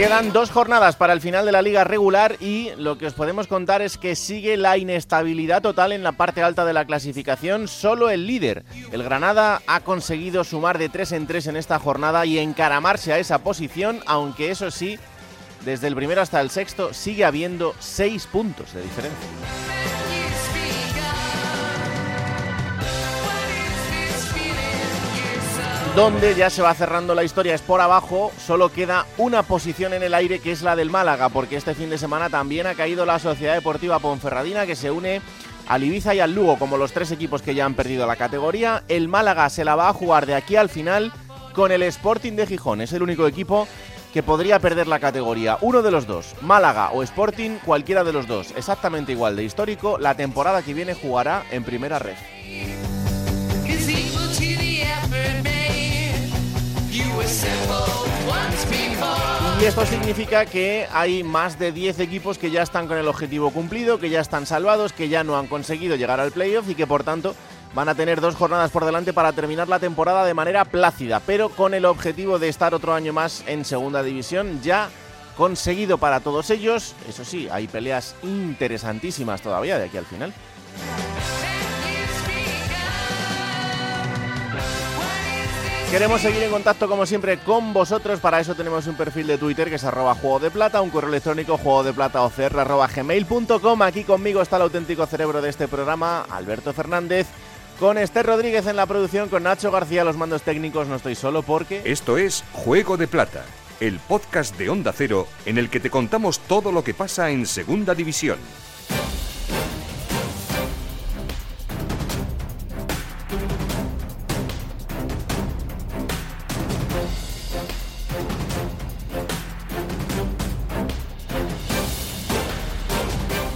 Quedan dos jornadas para el final de la liga regular y lo que os podemos contar es que sigue la inestabilidad total en la parte alta de la clasificación. Solo el líder, el Granada, ha conseguido sumar de 3 en 3 en esta jornada y encaramarse a esa posición, aunque eso sí, desde el primero hasta el sexto sigue habiendo 6 puntos de diferencia. Donde ya se va cerrando la historia es por abajo, solo queda una posición en el aire que es la del Málaga, porque este fin de semana también ha caído la Sociedad Deportiva Ponferradina que se une al Ibiza y al Lugo como los tres equipos que ya han perdido la categoría. El Málaga se la va a jugar de aquí al final con el Sporting de Gijón, es el único equipo que podría perder la categoría. Uno de los dos, Málaga o Sporting, cualquiera de los dos, exactamente igual de histórico, la temporada que viene jugará en primera red. Y esto significa que hay más de 10 equipos que ya están con el objetivo cumplido, que ya están salvados, que ya no han conseguido llegar al playoff y que por tanto van a tener dos jornadas por delante para terminar la temporada de manera plácida, pero con el objetivo de estar otro año más en segunda división ya conseguido para todos ellos. Eso sí, hay peleas interesantísimas todavía de aquí al final. Queremos seguir en contacto como siempre con vosotros, para eso tenemos un perfil de Twitter que es arroba juego de plata, un correo electrónico juego de plata. Aquí conmigo está el auténtico cerebro de este programa, Alberto Fernández. Con Esther Rodríguez en la producción, con Nacho García los mandos técnicos, no estoy solo porque... Esto es Juego de Plata, el podcast de Onda Cero en el que te contamos todo lo que pasa en Segunda División.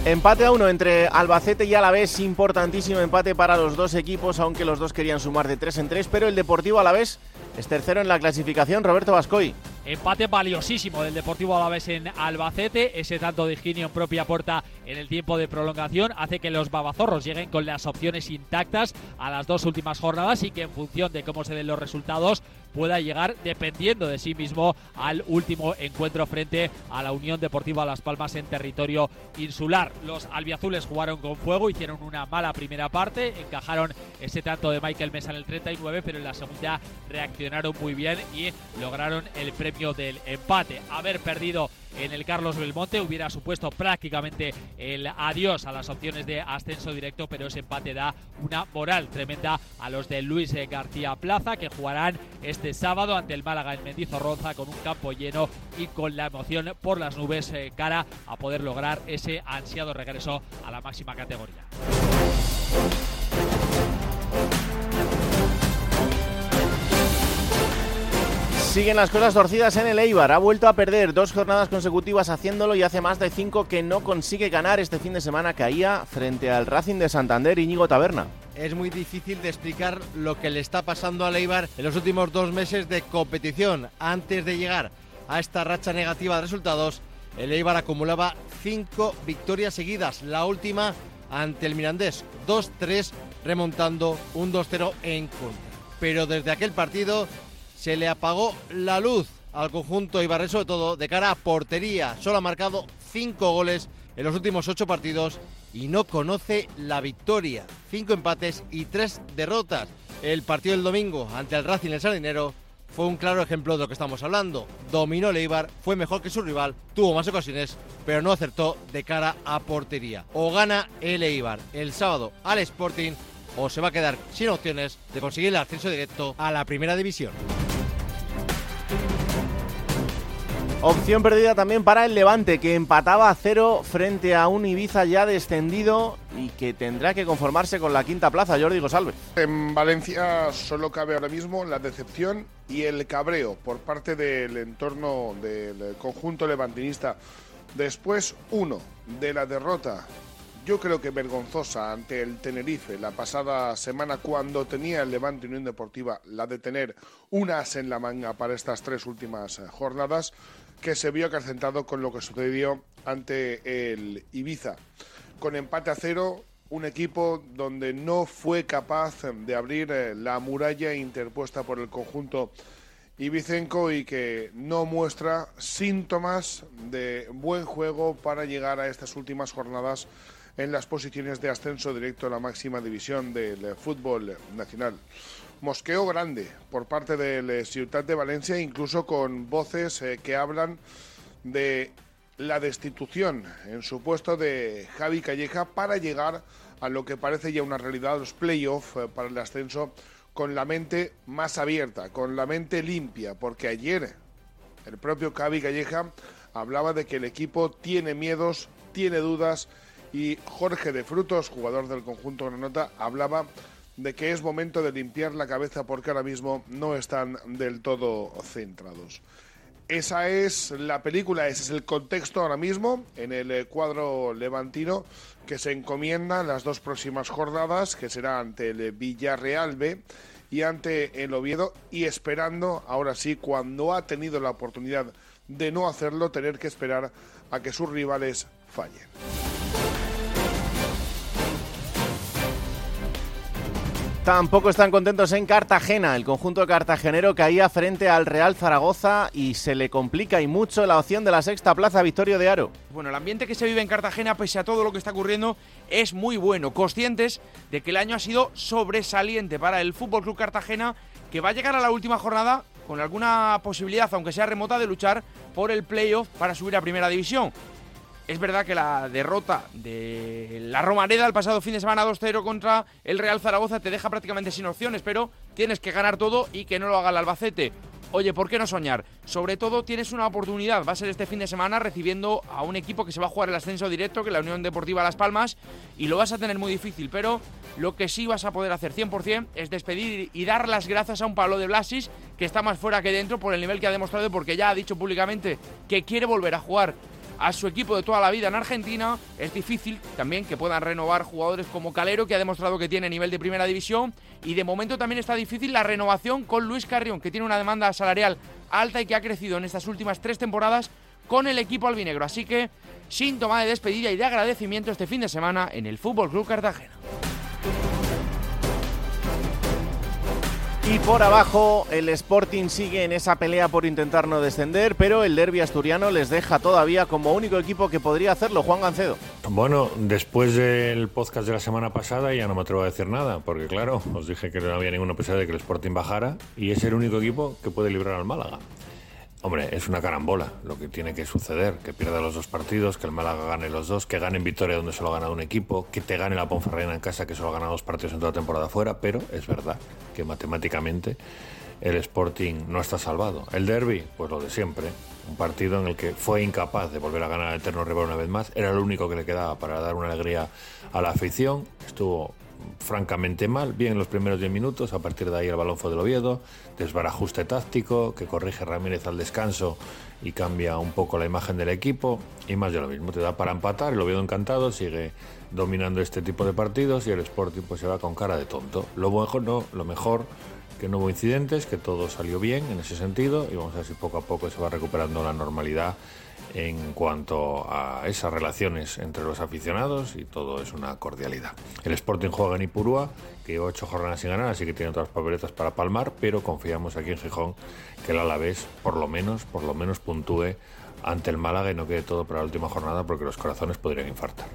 Empate a uno entre Albacete y Alavés, importantísimo empate para los dos equipos, aunque los dos querían sumar de tres en tres, pero el Deportivo Alavés es tercero en la clasificación, Roberto Vascoy. Empate valiosísimo del Deportivo Alavés en Albacete. Ese tanto de Higinio en propia puerta en el tiempo de prolongación hace que los babazorros lleguen con las opciones intactas a las dos últimas jornadas y que en función de cómo se den los resultados pueda llegar dependiendo de sí mismo al último encuentro frente a la Unión Deportiva Las Palmas en territorio insular. Los albiazules jugaron con fuego, hicieron una mala primera parte, encajaron ese tanto de Michael Mesa en el 39, pero en la segunda reaccionaron muy bien y lograron el premio del empate. Haber perdido en el Carlos Belmonte hubiera supuesto prácticamente el adiós a las opciones de ascenso directo, pero ese empate da una moral tremenda a los de Luis García Plaza que jugarán este sábado ante el Málaga en Mendizorroza con un campo lleno y con la emoción por las nubes eh, cara a poder lograr ese ansiado regreso a la máxima categoría. Siguen las cosas torcidas en el Eibar. Ha vuelto a perder dos jornadas consecutivas haciéndolo y hace más de cinco que no consigue ganar. Este fin de semana caía frente al Racing de Santander Íñigo Taberna. Es muy difícil de explicar lo que le está pasando al Eibar en los últimos dos meses de competición. Antes de llegar a esta racha negativa de resultados, el Eibar acumulaba cinco victorias seguidas. La última ante el Mirandés, 2-3, remontando un 2-0 en contra. Pero desde aquel partido se le apagó la luz al conjunto Ibarre, sobre todo de cara a portería. Solo ha marcado cinco goles en los últimos ocho partidos y no conoce la victoria. Cinco empates y tres derrotas. El partido del domingo ante el Racing el Sardinero fue un claro ejemplo de lo que estamos hablando. Dominó el fue mejor que su rival, tuvo más ocasiones, pero no acertó de cara a portería. O gana el Eibar el sábado al Sporting o se va a quedar sin opciones de conseguir el ascenso directo a la primera división. Opción perdida también para el Levante, que empataba a cero frente a un Ibiza ya descendido y que tendrá que conformarse con la quinta plaza, Jordi Gosalves. En Valencia solo cabe ahora mismo la decepción y el cabreo por parte del entorno del conjunto levantinista. Después, uno, de la derrota yo creo que vergonzosa ante el Tenerife la pasada semana cuando tenía el Levante Unión Deportiva la de tener unas en la manga para estas tres últimas eh, jornadas que se vio acrecentado con lo que sucedió ante el Ibiza. Con empate a cero, un equipo donde no fue capaz de abrir eh, la muralla interpuesta por el conjunto ibicenco y que no muestra síntomas de buen juego para llegar a estas últimas jornadas en las posiciones de ascenso directo a la máxima división del fútbol nacional. Mosqueo grande por parte del Ciudad de Valencia, incluso con voces eh, que hablan de la destitución en su puesto de Javi Calleja para llegar a lo que parece ya una realidad, los playoffs eh, para el ascenso, con la mente más abierta, con la mente limpia, porque ayer el propio Javi Calleja hablaba de que el equipo tiene miedos, tiene dudas y Jorge de Frutos, jugador del conjunto Granota, hablaba de que es momento de limpiar la cabeza porque ahora mismo no están del todo centrados. Esa es la película, ese es el contexto ahora mismo en el cuadro levantino que se encomienda las dos próximas jornadas, que será ante el Villarreal B y ante el Oviedo, y esperando, ahora sí, cuando ha tenido la oportunidad de no hacerlo, tener que esperar a que sus rivales fallen. Tampoco están contentos en Cartagena. El conjunto cartagenero caía frente al Real Zaragoza y se le complica y mucho la opción de la sexta plaza Victorio de Aro. Bueno, el ambiente que se vive en Cartagena, pese a todo lo que está ocurriendo, es muy bueno. Conscientes de que el año ha sido sobresaliente para el Fútbol Club Cartagena, que va a llegar a la última jornada con alguna posibilidad, aunque sea remota, de luchar por el playoff para subir a Primera División. Es verdad que la derrota de la Romareda el pasado fin de semana 2-0 contra el Real Zaragoza te deja prácticamente sin opciones, pero tienes que ganar todo y que no lo haga el Albacete. Oye, ¿por qué no soñar? Sobre todo tienes una oportunidad, va a ser este fin de semana recibiendo a un equipo que se va a jugar el ascenso directo, que es la Unión Deportiva Las Palmas, y lo vas a tener muy difícil, pero lo que sí vas a poder hacer 100% es despedir y dar las gracias a un Pablo de Blasis, que está más fuera que dentro por el nivel que ha demostrado, porque ya ha dicho públicamente que quiere volver a jugar a su equipo de toda la vida en Argentina. Es difícil también que puedan renovar jugadores como Calero, que ha demostrado que tiene nivel de primera división. Y de momento también está difícil la renovación con Luis Carrión, que tiene una demanda salarial alta y que ha crecido en estas últimas tres temporadas con el equipo albinegro. Así que síntoma de despedida y de agradecimiento este fin de semana en el Fútbol Club Cartagena. Y por abajo, el Sporting sigue en esa pelea por intentar no descender, pero el derby asturiano les deja todavía como único equipo que podría hacerlo, Juan Gancedo. Bueno, después del podcast de la semana pasada ya no me atrevo a decir nada, porque claro, os dije que no había ninguna posibilidad de que el Sporting bajara y es el único equipo que puede librar al Málaga. Hombre, es una carambola lo que tiene que suceder, que pierda los dos partidos, que el Málaga gane los dos, que gane en Vitoria donde solo ha ganado un equipo, que te gane la Ponferrada en casa que solo ha ganado dos partidos en toda la temporada fuera, pero es verdad que matemáticamente el Sporting no está salvado. El derby, pues lo de siempre, un partido en el que fue incapaz de volver a ganar al eterno rival una vez más, era lo único que le quedaba para dar una alegría a la afición, estuvo francamente mal, bien en los primeros 10 minutos, a partir de ahí el balón fue del Oviedo, desbarajuste táctico, que corrige Ramírez al descanso y cambia un poco la imagen del equipo, y más de lo mismo, te da para empatar, el Oviedo encantado, sigue dominando este tipo de partidos y el Sporting pues se va con cara de tonto. Lo mejor no, lo mejor que no hubo incidentes, que todo salió bien en ese sentido y vamos a ver si poco a poco se va recuperando la normalidad en cuanto a esas relaciones entre los aficionados y todo es una cordialidad. El Sporting juega en Ipurúa, que lleva ocho jornadas sin ganar, así que tiene otras papeletas para palmar, pero confiamos aquí en Gijón que el Alavés por lo menos, por lo menos puntúe ante el Málaga y no quede todo para la última jornada porque los corazones podrían infartar.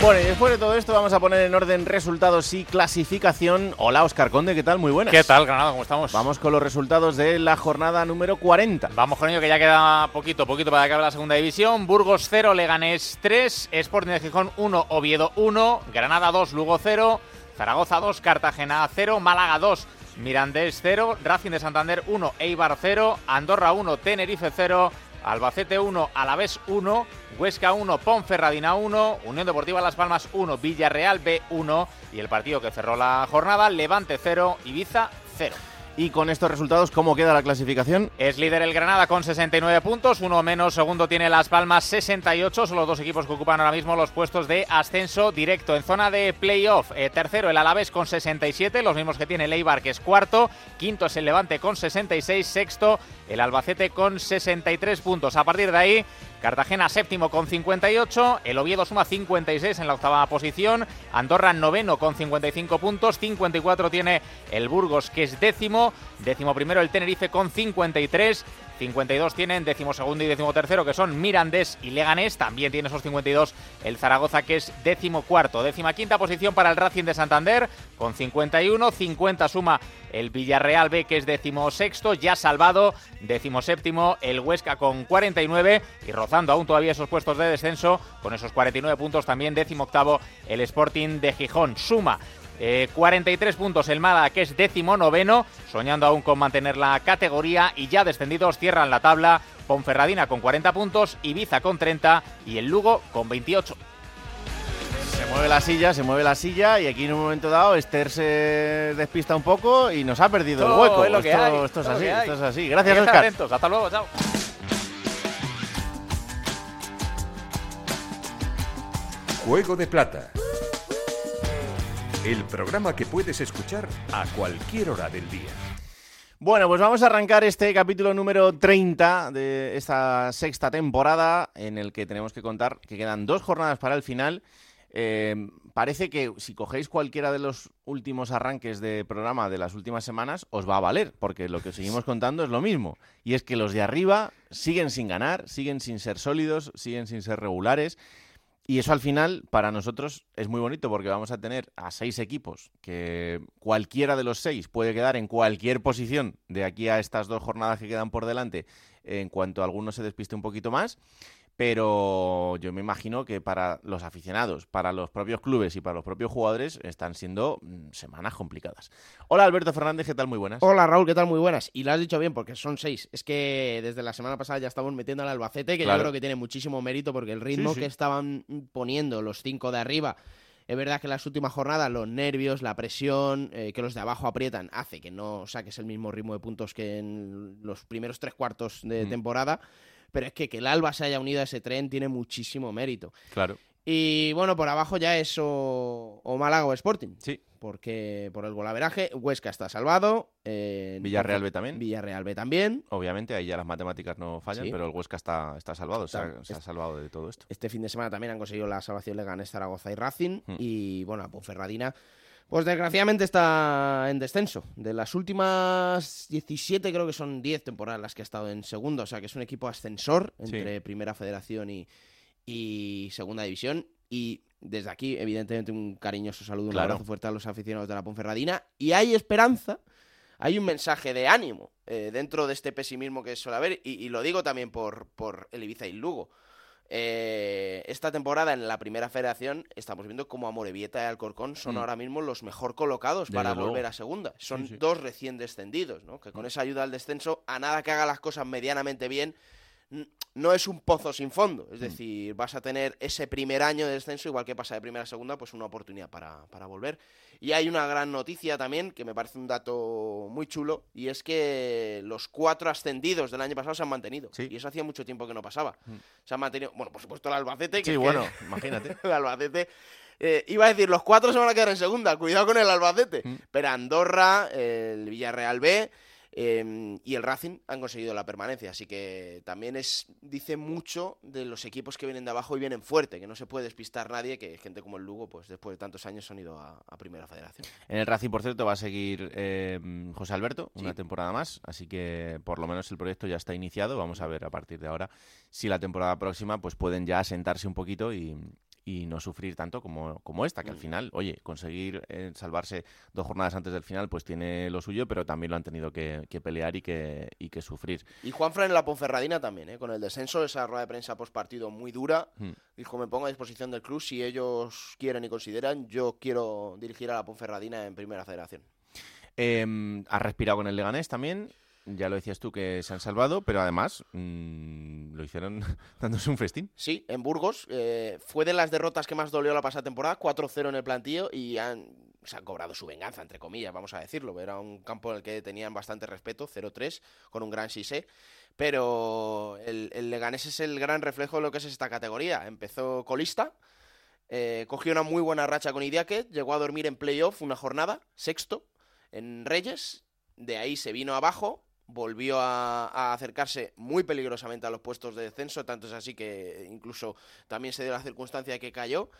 Bueno, y después de todo esto vamos a poner en orden resultados y clasificación. Hola, Oscar Conde, ¿qué tal? Muy buenas. ¿Qué tal, Granada? ¿Cómo estamos? Vamos con los resultados de la jornada número 40. Vamos con ello, que ya queda poquito, poquito para que acabe la segunda división. Burgos 0, Leganés 3, Sporting de Gijón 1, Oviedo 1, Granada 2, Lugo 0, Zaragoza 2, Cartagena 0, Málaga 2, Mirandés 0, Racing de Santander 1, Eibar 0, Andorra 1, Tenerife 0, Albacete 1, Alavés 1, Huesca 1, Ponferradina 1, Unión Deportiva Las Palmas 1, Villarreal B 1 y el partido que cerró la jornada, Levante 0, Ibiza 0. Y con estos resultados, ¿cómo queda la clasificación? Es líder el Granada con 69 puntos, uno menos. Segundo tiene Las Palmas 68. Son los dos equipos que ocupan ahora mismo los puestos de ascenso directo en zona de playoff. Eh, tercero el Alavés con 67, los mismos que tiene el Eibar que es cuarto. Quinto es el Levante con 66. Sexto el Albacete con 63 puntos. A partir de ahí Cartagena séptimo con 58, el Oviedo suma 56 en la octava posición, Andorra noveno con 55 puntos, 54 tiene el Burgos que es décimo, décimo primero el Tenerife con 53, 52 tienen décimo segundo y décimo tercero, que son Mirandés y Leganés. También tiene esos 52 el Zaragoza, que es décimo cuarto. Décima quinta posición para el Racing de Santander, con 51. 50 suma el Villarreal B, que es décimo sexto, ya salvado. Décimo séptimo el Huesca con 49 y rozando aún todavía esos puestos de descenso, con esos 49 puntos también décimo octavo el Sporting de Gijón. Suma 43 eh, puntos el Málaga, que es décimo noveno, soñando aún con mantener la categoría y ya descendidos cierran la tabla. Ponferradina con 40 puntos, Ibiza con 30 y el Lugo con 28. Se mueve la silla, se mueve la silla y aquí en un momento dado Esther se despista un poco y nos ha perdido el hueco. Es lo que esto, esto, es así, esto es así. Gracias, Oscar. Hasta luego, chao. Juego de Plata el programa que puedes escuchar a cualquier hora del día. Bueno, pues vamos a arrancar este capítulo número 30 de esta sexta temporada en el que tenemos que contar que quedan dos jornadas para el final. Eh, parece que si cogéis cualquiera de los últimos arranques de programa de las últimas semanas, os va a valer, porque lo que seguimos contando es lo mismo. Y es que los de arriba siguen sin ganar, siguen sin ser sólidos, siguen sin ser regulares. Y eso al final, para nosotros, es muy bonito porque vamos a tener a seis equipos que cualquiera de los seis puede quedar en cualquier posición de aquí a estas dos jornadas que quedan por delante en cuanto alguno se despiste un poquito más pero yo me imagino que para los aficionados, para los propios clubes y para los propios jugadores están siendo mm, semanas complicadas. Hola Alberto Fernández, ¿qué tal? Muy buenas. Hola Raúl, ¿qué tal? Muy buenas. Y lo has dicho bien porque son seis. Es que desde la semana pasada ya estamos metiendo al Albacete, que yo creo que tiene muchísimo mérito porque el ritmo que estaban poniendo los cinco de arriba es verdad que en las últimas jornadas los nervios, la presión, eh, que los de abajo aprietan, hace que no saques el mismo ritmo de puntos que en los primeros tres cuartos de mm. temporada pero es que que el Alba se haya unido a ese tren tiene muchísimo mérito. Claro. Y bueno, por abajo ya es o, Málaga o Sporting. Sí. Porque por el golaveraje, Huesca está salvado. Eh, Villarreal B también. Villarreal B también. Obviamente, ahí ya las matemáticas no fallan, pero el Huesca está, está salvado, se, ha, salvado de todo esto. Este fin de semana también han conseguido la salvación Leganés, Zaragoza y Racing. Hmm. Y bueno, a Ponferradina pues desgraciadamente está en descenso. De las últimas 17, creo que son 10 temporadas las que ha estado en segundo. O sea que es un equipo ascensor entre Primera Federación y, Segunda División. Y desde aquí, evidentemente, un cariñoso saludo, un abrazo fuerte a los aficionados de la Ponferradina. Y hay esperanza, hay un mensaje de ánimo eh, dentro de este pesimismo que suele haber. Y, lo digo también por, por el Ibiza y Lugo. Eh, esta temporada en la primera federación estamos viendo como Amorebieta y Alcorcón son mm. ahora mismo los mejor colocados para volver a segunda. Son dos recién descendidos, ¿no? Que con esa ayuda al descenso, a nada que haga las cosas medianamente bien, no es un pozo sin fondo. Es mm. decir, vas a tener ese primer año de descenso, igual que pasa de primera a segunda, pues una oportunidad para, para volver. Y hay una gran noticia también, que me parece un dato muy chulo, y es que los cuatro ascendidos del año pasado se han mantenido. Y eso hacía mucho tiempo que no pasaba. Mm. Se han mantenido, bueno, por supuesto el Albacete. Que sí, bueno, imagínate. el Albacete. Eh, iba a decir, los cuatro se van a quedar en segunda, cuidado con el Albacete. Mm. Pero Andorra, el Villarreal B, Em, y el Racing han conseguido la permanencia, así que también es dice mucho de los equipos que vienen de abajo y vienen fuerte, que no se puede despistar nadie, que gente como el Lugo, pues después de tantos años han ido a, Primera Federación. En el Racing, por cierto, va a seguir em, José Alberto una temporada más, así que por lo menos el proyecto ya está iniciado. Vamos a ver a partir de ahora si la temporada próxima pues pueden ya asentarse un poquito y, y no sufrir tanto como, como esta, que al final, oye, conseguir eh, salvarse dos jornadas antes del final, pues tiene lo suyo, pero también lo han tenido que, que pelear y que, y que sufrir. Y Juanfran en la Ponferradina también, ¿eh? con el descenso, esa rueda de prensa post partido muy dura. Hmm. Dijo, me pongo a disposición del club si ellos quieren y consideran, yo quiero dirigir a la Ponferradina en Primera Federación. Eh, has respirado con el Leganés también. Ya lo decías tú que se han salvado, pero además mm, lo hicieron dándose un festín. Sí, en Burgos. eh, fue de las derrotas que más dolió la pasada temporada, 4-0 en el plantillo y han, se han cobrado su venganza, entre comillas, vamos a decirlo. Era un campo en el que tenían bastante respeto, 0-3, con un gran Sisé. Pero el, el Leganés es el gran reflejo de lo que es esta categoría. Empezó colista, eh, cogió una muy buena racha con Idiáquez, llegó a dormir en playoff una jornada, sexto, en Reyes. De ahí se vino abajo, volvió a, acercarse muy peligrosamente a los puestos de descenso, tanto es así que incluso también se dio la circunstancia de que cayó.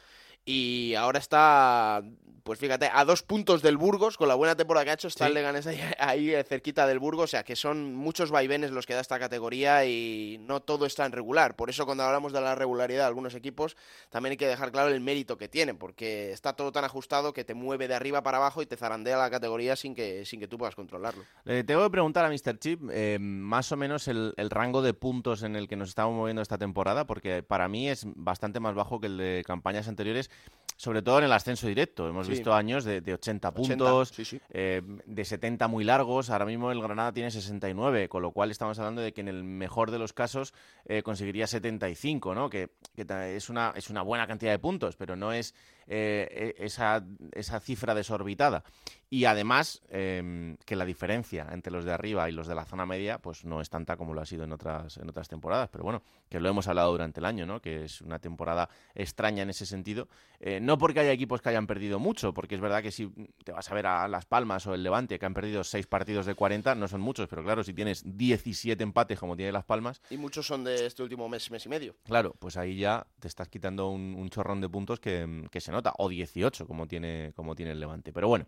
Y ahora está, pues fíjate, a dos puntos del Burgos, con la buena temporada que ha hecho, está Sí. el Leganés ahí, ahí, eh, cerquita del Burgos, o sea que son muchos vaivenes los que da esta categoría y no todo está en regular. Por eso cuando hablamos de la regularidad de algunos equipos, también hay que dejar claro el mérito que tienen, porque está todo tan ajustado que te mueve de arriba para abajo y te zarandea la categoría sin que, sin que tú puedas controlarlo. Le tengo que preguntar a Mr. Chip eh, más o menos el, el rango de puntos en el que nos estamos moviendo esta temporada, porque para mí es bastante más bajo que el de campañas anteriores, sobre todo en el ascenso directo. Hemos Sí. visto años de, de 80 80, puntos, sí, sí. eh, de 70 muy largos. Ahora mismo el Granada tiene 69, con lo cual estamos hablando de que en el mejor de los casos eh, conseguiría 75, ¿no? Que, que es, una, es una buena cantidad de puntos, pero no es eh, e- esa, esa cifra desorbitada. Y además, em, que la diferencia entre los de arriba y los de la zona media, pues no es tanta como lo ha sido en otras, en otras temporadas. Pero bueno, que lo hemos hablado durante el año, ¿no? Que es una temporada extraña en ese sentido. Eh, no porque haya equipos que hayan perdido mucho, porque es verdad que si te vas a ver a Las Palmas o el Levante, que han perdido seis partidos de 40, no son muchos, pero claro, si tienes 17 empates como tiene Las Palmas, Y muchos son de este último mes, mes y medio. Claro, pues ahí ya te estás quitando un, un chorrón de puntos que, que se nota, o 18 como tiene, como tiene el Levante. Pero bueno,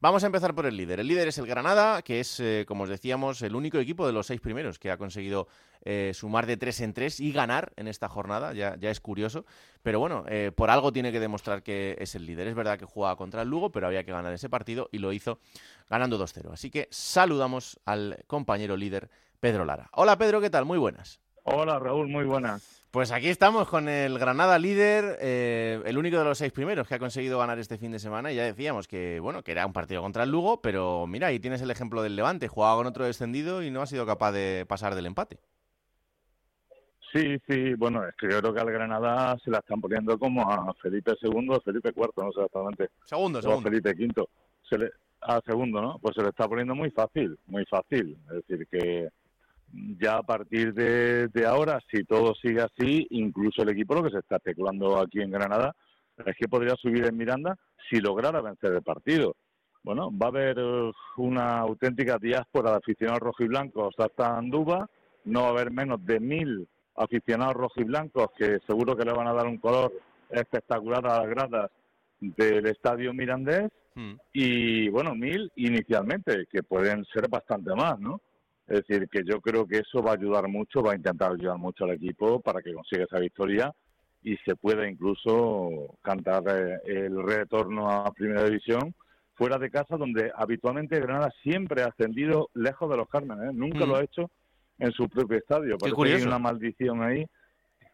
vamos a empezar por el líder. El líder es el Granada, que es, eh, como os decíamos, el único equipo de los seis primeros que ha conseguido eh, sumar de tres en tres y ganar en esta jornada, ya, ya es curioso. Pero bueno, eh, por algo tiene que demostrar que es el líder. Es verdad que jugaba contra el Lugo, pero había que ganar ese partido y lo hizo ganando 2-0. Así que saludamos al compañero líder, Pedro Lara. Hola Pedro, ¿qué tal? Muy buenas. Hola Raúl, muy buenas. Pues aquí estamos con el Granada líder, eh, el único de los seis primeros que ha conseguido ganar este fin de semana. Y ya decíamos que bueno que era un partido contra el Lugo, pero mira, ahí tienes el ejemplo del Levante, jugaba con otro descendido y no ha sido capaz de pasar del empate. Sí, sí, bueno, es que yo creo que al Granada se la están poniendo como a Felipe II o Felipe IV, no sé exactamente. Segundo, O a segundo. Felipe V. Se le, a segundo, ¿no? Pues se le está poniendo muy fácil, muy fácil. Es decir, que ya a partir de, de ahora, si todo sigue así, incluso el equipo, lo que se está especulando aquí en Granada, es que podría subir en Miranda si lograra vencer el partido. Bueno, va a haber eh, una auténtica diáspora de aficionados rojiblancos hasta Andúba, no va a haber menos de mil aficionados rojiblancos que seguro que le van a dar un color espectacular a las gradas del estadio mirandés Mm. y bueno, mil inicialmente, que pueden ser bastante más, ¿no? Es decir, que yo creo que eso va a ayudar mucho, va a intentar ayudar mucho al equipo para que consiga esa victoria y se pueda incluso cantar eh, el retorno a Primera División fuera de casa, donde habitualmente Granada siempre ha ascendido lejos de los Cármenes, ¿eh? nunca Mm. lo ha hecho en su propio estadio. Parece que hay una maldición ahí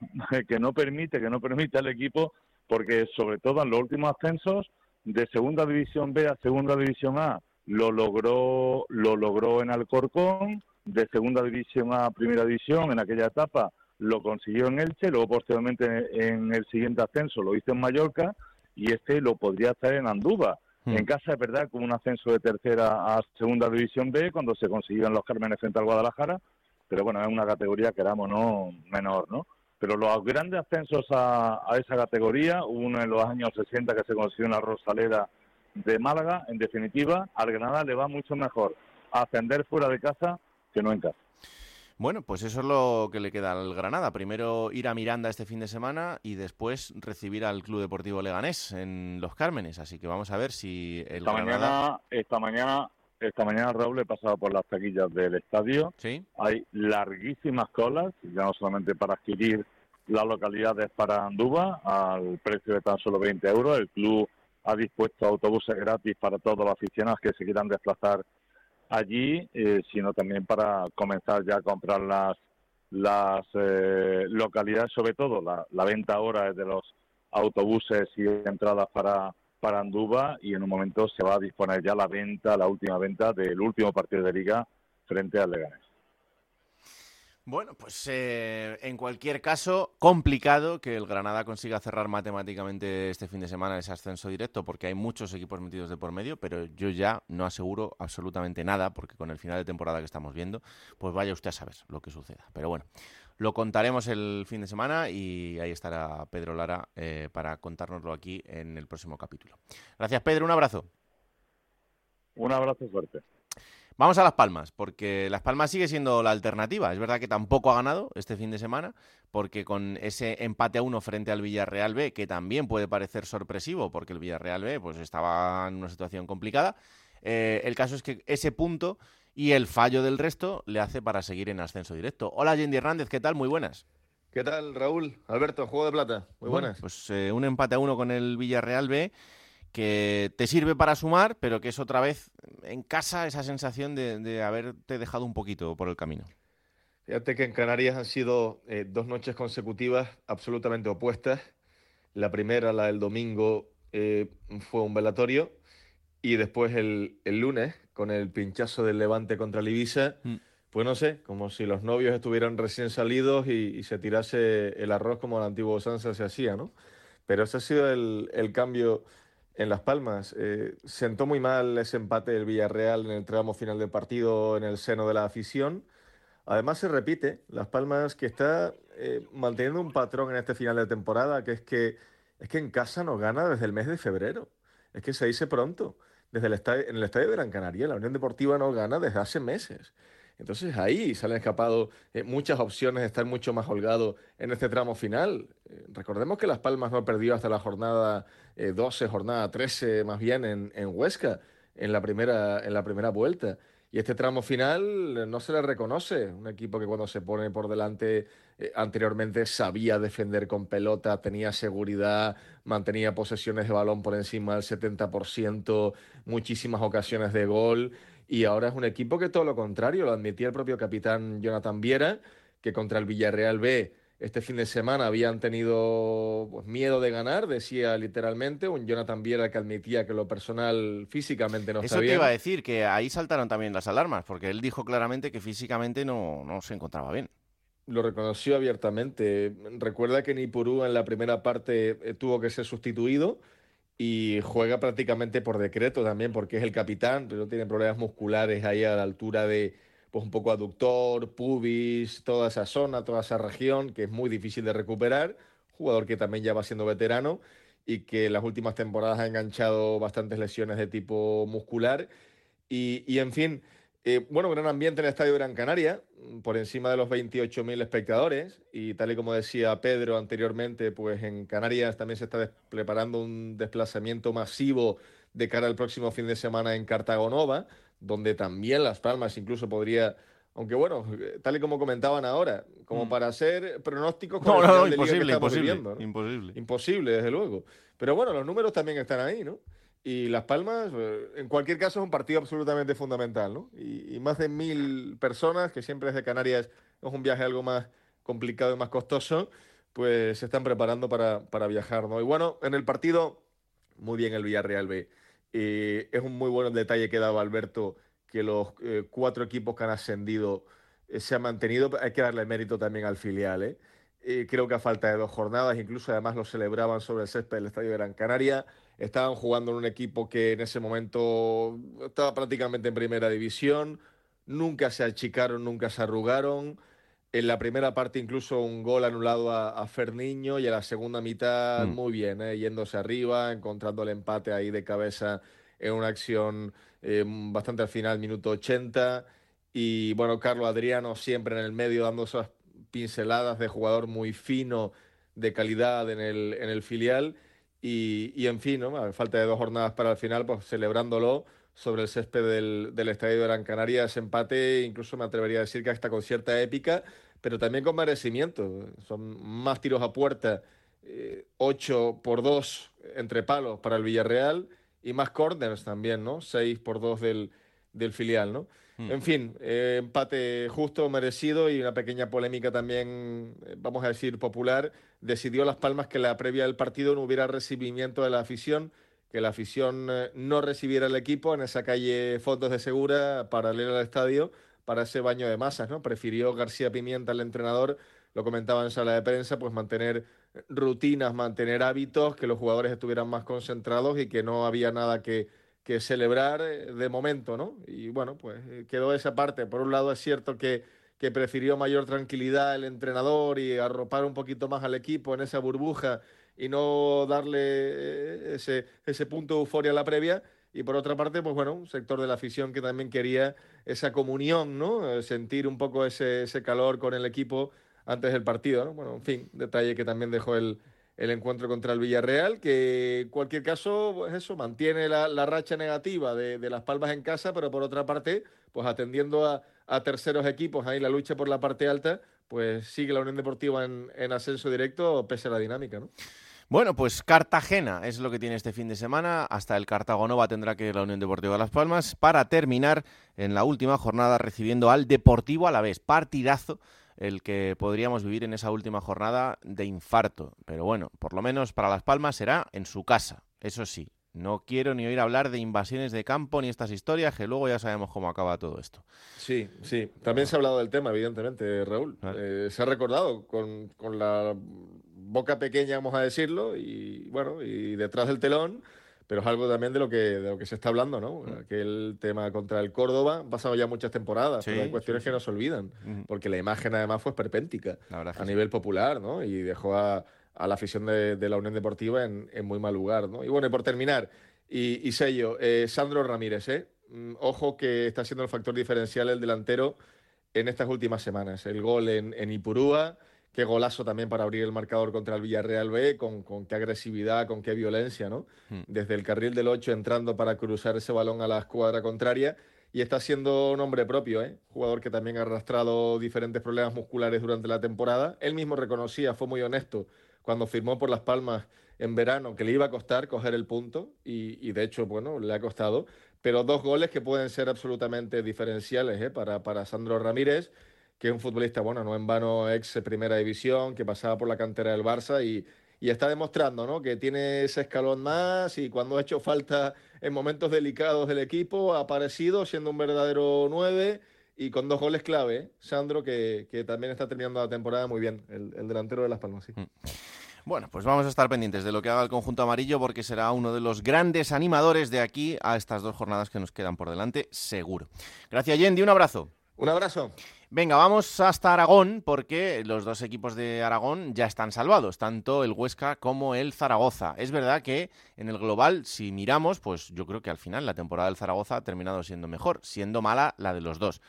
que no permite, que no permite al equipo, porque sobre todo en los últimos ascensos de segunda división B a segunda división A lo logró lo logró en Alcorcón, de segunda división A primera división en aquella etapa lo consiguió en Elche, luego posteriormente en el siguiente ascenso lo hizo en Mallorca y este lo podría hacer en Andúba. Mm. En casa es verdad como un ascenso de tercera a segunda división B cuando se consiguió en los Cármenes frente al Guadalajara, pero bueno, es una categoría, queramos no, menor, ¿no? Pero los grandes ascensos a, a esa categoría, hubo uno en los años 60 que se consiguió en la Rosaleda de Málaga, en definitiva, al Granada le va mucho mejor ascender fuera de casa que no en casa. Bueno, pues eso es lo que le queda al Granada. Primero ir a Miranda este fin de semana y después recibir al Club Deportivo Leganés en Los Cármenes. Así que vamos a ver si el Esta Granada... mañana, esta mañana, esta mañana Raúl he pasado por las taquillas del estadio. ¿Sí? Hay larguísimas colas, ya no solamente para adquirir las localidades para Andúba al precio de tan solo 20 euros. El club ha dispuesto autobuses gratis para todos los aficionados que se quieran desplazar allí, eh, sino también para comenzar ya a comprar las, las eh, localidades, sobre todo la, venta ahora es de los autobuses y entradas para, para Andúba y en un momento se va a disponer ya la venta, la última venta del último partido de liga frente al Leganés. Bueno, pues eh, en cualquier caso, complicado que el Granada consiga cerrar matemáticamente este fin de semana ese ascenso directo, porque hay muchos equipos metidos de por medio, pero yo ya no aseguro absolutamente nada, porque con el final de temporada que estamos viendo, pues vaya usted a saber lo que suceda. Pero bueno, lo contaremos el fin de semana y ahí estará Pedro Lara eh, para contárnoslo aquí en el próximo capítulo. Gracias, Pedro, un abrazo. Un abrazo fuerte. Vamos a Las Palmas, porque Las Palmas sigue siendo la alternativa. Es verdad que tampoco ha ganado este fin de semana, porque con ese empate a uno frente al Villarreal B, que también puede parecer sorpresivo, porque el Villarreal B pues, estaba en una situación complicada, eh, el caso es que ese punto y el fallo del resto le hace para seguir en ascenso directo. Hola, Yendi Hernández, ¿qué tal? Muy buenas. ¿Qué tal, Raúl? Alberto, Juego de Plata. Muy Bueno, buenas. Pues eh, un empate a uno con el Villarreal B que te sirve para sumar, pero que es otra vez en casa esa sensación de, de haberte dejado un poquito por el camino. Fíjate que en Canarias han sido eh, dos noches consecutivas absolutamente opuestas. La primera, la del domingo, eh, fue un velatorio. Y después el, el lunes, con el pinchazo del Levante contra el Ibiza, Mm. pues no sé, como si los novios estuvieran recién salidos y, y se tirase el arroz como la antigua usanza se hacía, ¿no? Pero ese ha sido el, el cambio en Las Palmas. Eh, sentó muy mal ese empate del Villarreal en el tramo final del partido en el seno de la afición. Además se repite, Las Palmas que está eh, manteniendo un patrón en este final de temporada, que es que es que en casa no gana desde el mes de febrero. Es que se dice pronto. Desde el estadio, en el estadio de Gran Canaria, la Unión Deportiva no gana desde hace meses. Entonces ahí han escapado eh, muchas opciones de estar mucho más holgado en este tramo final. Eh, recordemos que Las Palmas no perdió hasta la jornada eh, 12, jornada 13 más bien en, en Huesca, en la, primera, en la primera vuelta. Y este tramo final eh, no se le reconoce. Un equipo que cuando se pone por delante anteriormente sabía defender con pelota, tenía seguridad, mantenía posesiones de balón por encima del 70%, muchísimas ocasiones de gol. Y ahora es un equipo que todo lo contrario, lo admitía el propio capitán Jonathan Viera, que contra el Villarreal B este fin de semana habían tenido pues, miedo de ganar, decía literalmente, un Jonathan Viera que admitía que lo personal físicamente no Eso está te bien. iba a decir, que ahí saltaron también las alarmas, porque él dijo claramente que físicamente no, no se encontraba bien. Lo reconoció abiertamente. Recuerda que Nipurú en la primera parte eh, tuvo que ser sustituido y juega prácticamente por decreto también, porque es el capitán, pero tiene problemas musculares ahí a la altura de pues un poco aductor, pubis, toda esa zona, toda esa región, que es muy difícil de recuperar. Jugador que también ya va siendo veterano y que en las últimas temporadas ha enganchado bastantes lesiones de tipo muscular. Y, y en fin, eh, bueno, gran ambiente en el Estadio Gran Canaria, por encima de los 28.000 espectadores. Y tal y como decía Pedro anteriormente, pues en Canarias también se está preparando un desplazamiento masivo de cara al próximo fin de semana en Cartagonova, donde también Las Palmas incluso podría, aunque bueno, eh, tal y como comentaban ahora, como para hacer pronósticos con No, el no, no, imposible, imposible, viviendo, ¿no? imposible. Imposible, desde luego. Pero bueno, los números también están ahí, ¿no? Y Las Palmas, eh, en cualquier caso, es un partido absolutamente fundamental, ¿no? Y, y más de mil personas, que siempre desde Canarias es un viaje algo más complicado y más costoso, pues se están preparando para, para viajar, ¿no? Y bueno, en el partido, muy bien el Villarreal B. Eh, es un muy buen detalle que daba Alberto que los eh, cuatro equipos que han ascendido eh, se han mantenido. Hay que darle mérito también al filial, ¿eh? Eh, creo que a falta de dos jornadas, incluso además lo celebraban sobre el césped del Estadio de Gran Canaria. Estaban jugando en un equipo que en ese momento estaba prácticamente en primera división. Nunca se achicaron, nunca se arrugaron. En la primera parte incluso un gol anulado a, a Ferniño y en la segunda mitad Mm. muy bien, ¿eh? yéndose arriba, encontrando el empate ahí de cabeza en una acción eh, bastante al final, minuto 80. Y bueno, Carlos Adriano siempre en el medio dando esas pinceladas de jugador muy fino, de calidad en el, en el filial. Y, en fin, ¿no? a falta de dos jornadas para el final, pues celebrándolo sobre el césped del, del Estadio de Gran Canaria, ese empate, incluso me atrevería a decir que hasta con cierta épica, pero también con merecimiento. Son más tiros a puerta, 8 por 2 entre palos para el Villarreal y más corners también, ¿no? 6 por 2 del, del filial, ¿no? Hmm. En fin, eh, empate justo, merecido y una pequeña polémica también, eh, vamos a decir, popular. Decidió Las Palmas que la previa del partido no hubiera recibimiento de la afición, que la afición eh, no recibiera el equipo en esa calle Fondos de Segura, paralela al estadio, para ese baño de masas, ¿no? Prefirió García Pimienta, el entrenador, lo comentaba en sala de prensa, pues mantener rutinas, mantener hábitos, que los jugadores estuvieran más concentrados y que no había nada que, que celebrar eh, de momento, ¿no? Y bueno, pues eh, quedó esa parte. Por un lado es cierto que, que prefirió mayor tranquilidad el entrenador y arropar un poquito más al equipo en esa burbuja y no darle eh, ese, ese punto de euforia a la previa. Y por otra parte, pues bueno, un sector de la afición que también quería esa comunión, ¿no? Sentir un poco ese, ese calor con el equipo antes del partido, ¿no? Bueno, en fin, detalle que también dejó el, el encuentro contra el Villarreal, que en cualquier caso, pues eso, mantiene la, racha negativa de, de, Las Palmas en casa, pero por otra parte, pues atendiendo a, terceros equipos, ahí la lucha por la parte alta, pues sigue la Unión Deportiva en, en ascenso directo, pese a la dinámica, ¿no? Bueno, pues Cartagena es lo que tiene este fin de semana. Hasta el Cartagonova tendrá que ir la Unión Deportiva Las Palmas para terminar en la última jornada recibiendo al Deportivo a la vez. Partidazo el que podríamos vivir en esa última jornada de infarto. Pero bueno, por lo menos para Las Palmas será en su casa. Eso sí, no quiero ni oír hablar de invasiones de campo ni estas historias, que luego ya sabemos cómo acaba todo esto. Sí, sí. También se ha hablado del tema, evidentemente, Raúl. Eh, se ha recordado con, con la boca pequeña, vamos a decirlo, y bueno, y detrás del telón, pero es algo también de lo que, de lo que se está hablando, ¿no? Aquel tema contra el Córdoba, han pasado ya muchas temporadas, Sí, pero hay cuestiones sí, que no se olvidan, Ujú. porque la imagen además fue esperpéntica a nivel popular, ¿no? Y dejó a, a la afición de, de la Unión Deportiva en, en muy mal lugar, ¿no? Y bueno, y por terminar, y, y sello, eh, Sandro Ramírez, ¿eh? Mm, Ojo que está siendo el factor diferencial el delantero en estas últimas semanas. El gol en, en Ipurúa, qué golazo también para abrir el marcador contra el Villarreal B, con, con qué agresividad, con qué violencia, ¿no? Hmm. Desde el carril del 8 entrando para cruzar ese balón a la escuadra contraria. Y está siendo nombre propio, ¿eh? Jugador que también ha arrastrado diferentes problemas musculares durante la temporada. Él mismo reconocía, fue muy honesto, cuando firmó por Las Palmas en verano, que le iba a costar coger el punto. Y, y de hecho, bueno, le ha costado. Pero dos goles que pueden ser absolutamente diferenciales ¿eh? para, para Sandro Ramírez que es un futbolista, bueno, no en vano ex primera división, que pasaba por la cantera del Barça y, y está demostrando, ¿no? Que tiene ese escalón más y cuando ha hecho falta en momentos delicados del equipo ha aparecido siendo un verdadero 9 y con dos goles clave, ¿eh? Sandro, que, que también está terminando la temporada muy bien, el, el delantero de Las Palmas, sí. Bueno, pues vamos a estar pendientes de lo que haga el conjunto amarillo porque será uno de los grandes animadores de aquí a estas dos jornadas que nos quedan por delante, seguro. Gracias, Yendi. Un abrazo. Un abrazo. Venga, vamos hasta Aragón porque los dos equipos de Aragón ya están salvados, tanto el Huesca como el Zaragoza. Es verdad que en el global, si miramos, pues yo creo que al final la temporada del Zaragoza ha terminado siendo mejor, siendo mala la de los dos.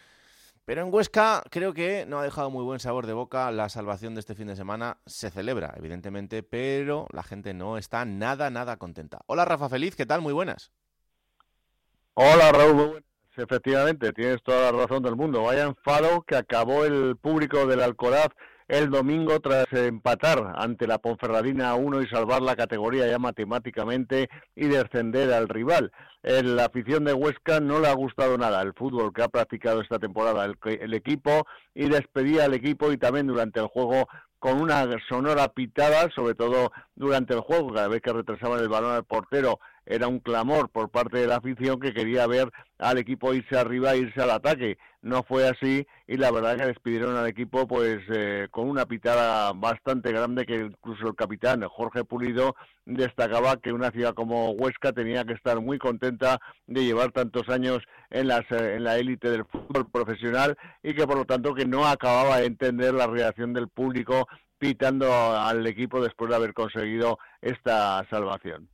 Pero en Huesca creo que no ha dejado muy buen sabor de boca. La salvación de este fin de semana se celebra, evidentemente, pero la gente no está nada, nada contenta. Hola Rafa Feliz, ¿qué tal? Muy buenas. Hola Raúl, muy buenas. Efectivamente, tienes toda la razón del mundo. Vaya enfado que acabó el público del Alcoraz el domingo tras empatar ante la Ponferradina a uno y salvar la categoría ya matemáticamente y descender al rival. El- La afición de Huesca no le ha gustado nada el fútbol que ha practicado esta temporada el, el equipo y despedía al equipo y también durante el juego con una sonora pitada, sobre todo durante el juego, cada vez que retrasaban el balón al portero era un clamor por parte de la afición que quería ver al equipo irse arriba, irse al ataque. No fue así y la verdad que despidieron al equipo pues eh, con una pitada bastante grande que incluso el capitán Jorge Pulido destacaba que una ciudad como Huesca tenía que estar muy contenta de llevar tantos años en, las, eh, en la élite del fútbol profesional y que por lo tanto que no acababa de entender la reacción del público pitando al equipo después de haber conseguido esta salvación.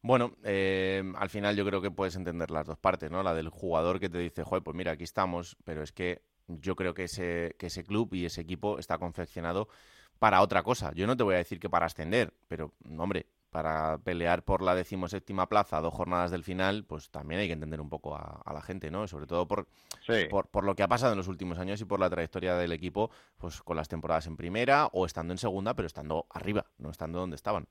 Bueno, eh, al final yo creo que puedes entender las dos partes, ¿no? La del jugador que te dice, joder, pues mira, aquí estamos, pero es que yo creo que ese, que ese club y ese equipo está confeccionado para otra cosa. Yo no te voy a decir que para ascender, pero, hombre, para pelear por la decimoséptima plaza, dos jornadas del final, pues también hay que entender un poco a, la gente, ¿no? Sobre todo por, por, por, lo que ha pasado en los últimos años y por la trayectoria del equipo, pues con las temporadas en primera o estando en segunda, pero estando arriba, no estando donde estaban